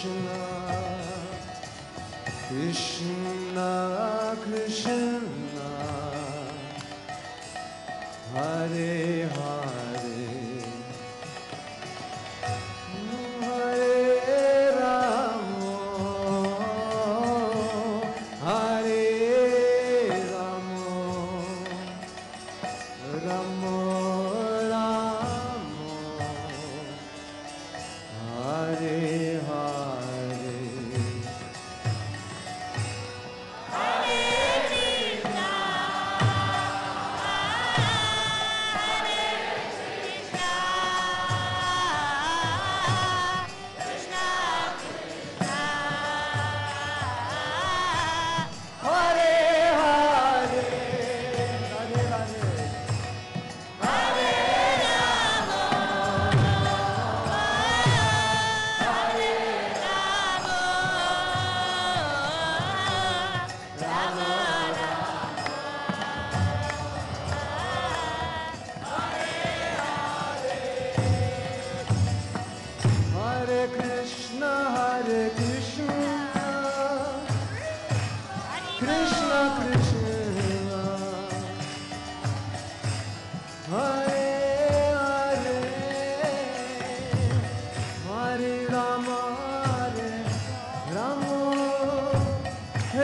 Krishna Krishna Krishna Hare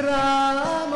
Ram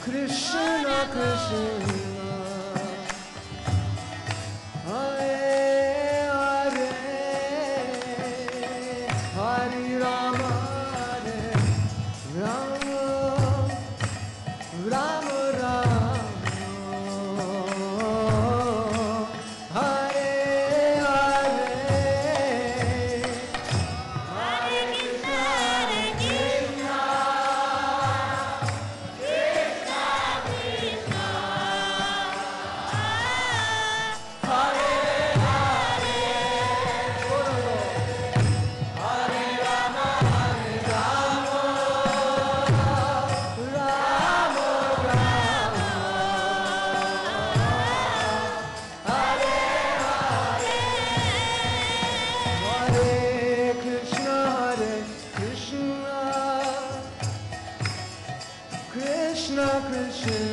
Krishna, Krishna. should.